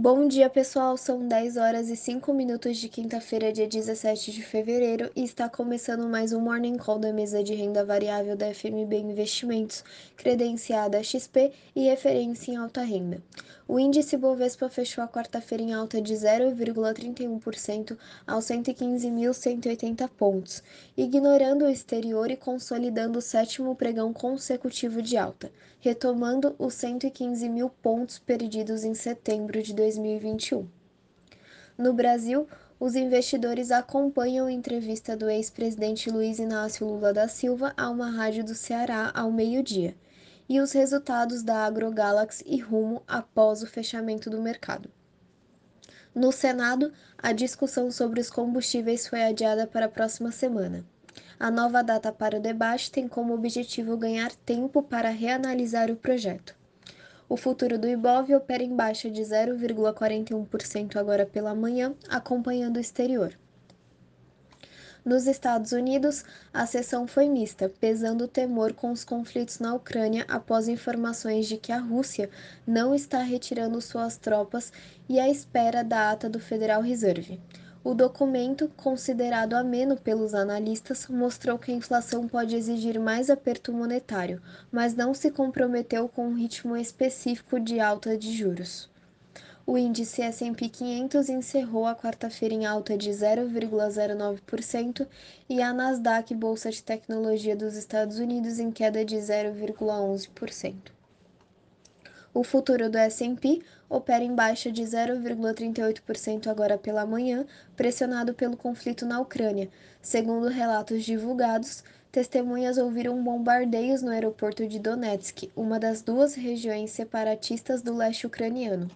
Bom dia, pessoal. São 10 horas e 5 minutos de quinta-feira, dia 17 de fevereiro, e está começando mais um Morning Call da mesa de renda variável da FMB Investimentos, credenciada XP e referência em alta renda. O índice Bovespa fechou a quarta-feira em alta de 0,31% aos 115.180 pontos, ignorando o exterior e consolidando o sétimo pregão consecutivo de alta, retomando os 115 mil pontos perdidos em setembro de 2021. No Brasil, os investidores acompanham a entrevista do ex-presidente Luiz Inácio Lula da Silva a uma rádio do Ceará ao meio-dia e os resultados da AgroGalaxy e Rumo após o fechamento do mercado. No Senado, a discussão sobre os combustíveis foi adiada para a próxima semana. A nova data para o debate tem como objetivo ganhar tempo para reanalisar o projeto. O futuro do Ibov opera em baixa de 0,41% agora pela manhã, acompanhando o exterior. Nos Estados Unidos, a sessão foi mista, pesando o temor com os conflitos na Ucrânia após informações de que a Rússia não está retirando suas tropas e à espera da ata do Federal Reserve. O documento, considerado ameno pelos analistas, mostrou que a inflação pode exigir mais aperto monetário, mas não se comprometeu com um ritmo específico de alta de juros. O índice S&P 500 encerrou a quarta-feira em alta de 0,09% e a Nasdaq Bolsa de Tecnologia dos Estados Unidos em queda de 0,11%. O futuro do S&P opera em baixa de 0,38% agora pela manhã, pressionado pelo conflito na Ucrânia. Segundo relatos divulgados, testemunhas ouviram bombardeios no aeroporto de Donetsk, uma das duas regiões separatistas do leste ucraniano.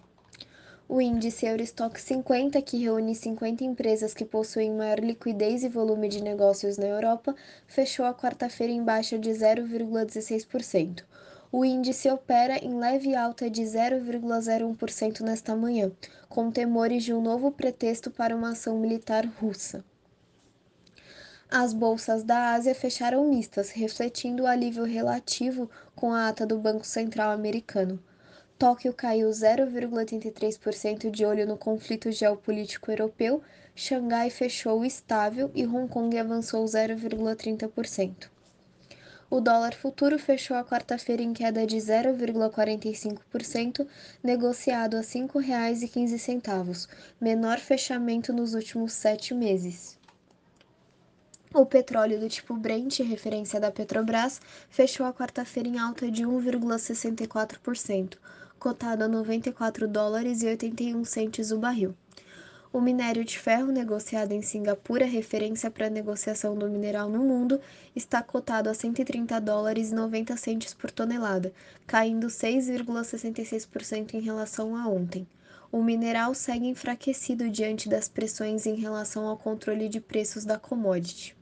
O índice Eurostock 50, que reúne 50 empresas que possuem maior liquidez e volume de negócios na Europa, fechou a quarta-feira em baixa de 0,16%. O índice opera em leve alta de 0,01% nesta manhã, com temores de um novo pretexto para uma ação militar russa. As bolsas da Ásia fecharam mistas, refletindo o alívio relativo com a ata do Banco Central americano. Tóquio caiu 0,83% de olho no conflito geopolítico europeu, Xangai fechou estável e Hong Kong avançou 0,30%. O dólar futuro fechou a quarta-feira em queda de 0,45%, negociado a R$ 5,15, menor fechamento nos últimos sete meses. O petróleo do tipo Brent, referência da Petrobras, fechou a quarta-feira em alta de 1,64% cotado a 94 dólares e 81 centes o barril. O minério de ferro negociado em Singapura, referência para a negociação do mineral no mundo, está cotado a 130 dólares e 90 centes por tonelada, caindo 6,66% em relação a ontem. O mineral segue enfraquecido diante das pressões em relação ao controle de preços da commodity.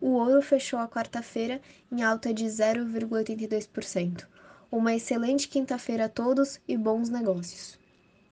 O ouro fechou a quarta-feira em alta de 0,82%. Uma excelente quinta-feira a todos e bons negócios!